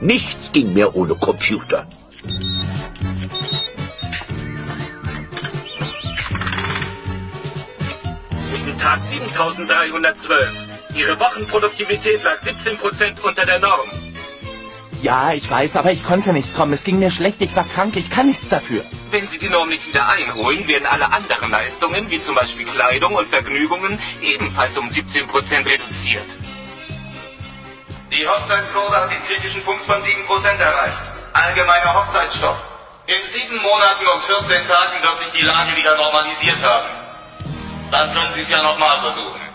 Nichts ging mehr ohne Computer. Guten Tag 7312. Ihre Wochenproduktivität lag 17% unter der Norm. Ja, ich weiß, aber ich konnte nicht kommen. Es ging mir schlecht, ich war krank, ich kann nichts dafür. Wenn Sie die Norm nicht wieder einholen, werden alle anderen Leistungen, wie zum Beispiel Kleidung und Vergnügungen, ebenfalls um 17% reduziert. Die Hochzeitskurse hat den kritischen Punkt von 7% erreicht. Allgemeiner Hochzeitsstopp. In sieben Monaten und 14 Tagen wird sich die Lage wieder normalisiert haben. Dann können Sie es ja nochmal versuchen.